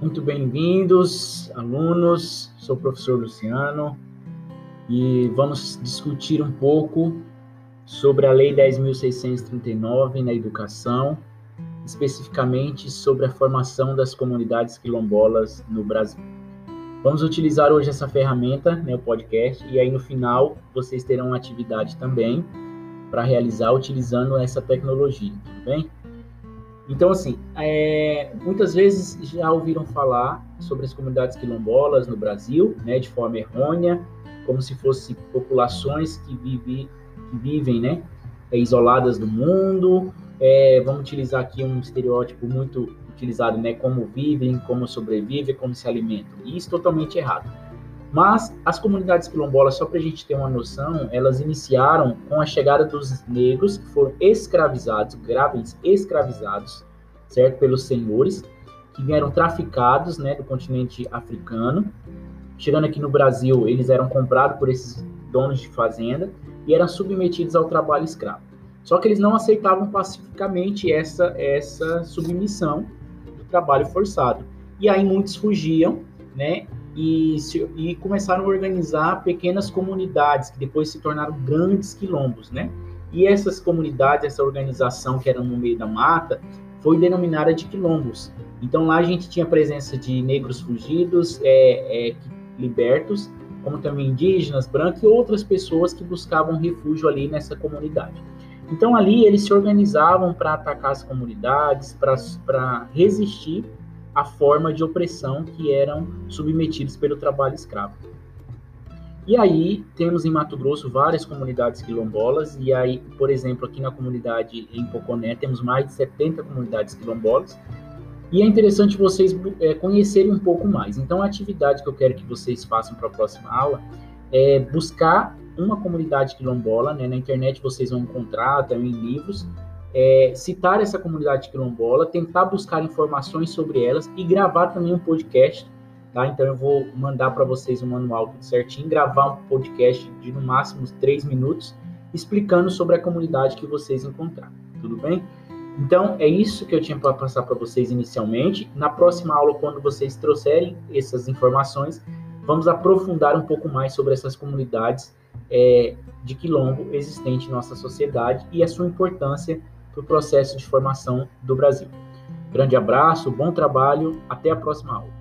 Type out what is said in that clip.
Muito bem-vindos, alunos. Sou o professor Luciano e vamos discutir um pouco sobre a Lei 10.639 na educação, especificamente sobre a formação das comunidades quilombolas no Brasil. Vamos utilizar hoje essa ferramenta, né, o podcast, e aí no final vocês terão uma atividade também para realizar utilizando essa tecnologia, tudo bem? Então, assim, é, muitas vezes já ouviram falar sobre as comunidades quilombolas no Brasil, né, de forma errônea, como se fossem populações que, vive, que vivem, né, é, isoladas do mundo. É, vamos utilizar aqui um estereótipo muito utilizado, né, como vivem, como sobrevivem, como se alimentam. E isso totalmente errado. Mas as comunidades quilombolas, só para a gente ter uma noção, elas iniciaram com a chegada dos negros que foram escravizados, grávidos escravizados, certo, pelos senhores, que vieram traficados, né, do continente africano. Chegando aqui no Brasil, eles eram comprados por esses donos de fazenda e eram submetidos ao trabalho escravo. Só que eles não aceitavam pacificamente essa essa submissão do trabalho forçado. E aí muitos fugiam, né, e, se, e começaram a organizar pequenas comunidades que depois se tornaram grandes quilombos, né? E essas comunidades, essa organização que era no meio da mata, foi denominada de quilombos. Então lá a gente tinha a presença de negros fugidos, é, é, libertos, como também indígenas, brancos e outras pessoas que buscavam refúgio ali nessa comunidade. Então ali eles se organizavam para atacar as comunidades, para resistir a forma de opressão que eram submetidos pelo trabalho escravo. E aí temos em Mato Grosso várias comunidades quilombolas, e aí, por exemplo, aqui na comunidade em Poconé temos mais de 70 comunidades quilombolas, e é interessante vocês é, conhecerem um pouco mais. Então, a atividade que eu quero que vocês façam para a próxima aula é buscar uma comunidade quilombola, né? na internet vocês vão encontrar, também em livros, é, citar essa comunidade quilombola, tentar buscar informações sobre elas e gravar também um podcast, tá? Então eu vou mandar para vocês um manual tudo certinho, gravar um podcast de no máximo três minutos, explicando sobre a comunidade que vocês encontraram, tudo bem? Então é isso que eu tinha para passar para vocês inicialmente. Na próxima aula, quando vocês trouxerem essas informações, vamos aprofundar um pouco mais sobre essas comunidades é, de quilombo existente em nossa sociedade e a sua importância para o processo de formação do Brasil. Grande abraço, bom trabalho, até a próxima aula.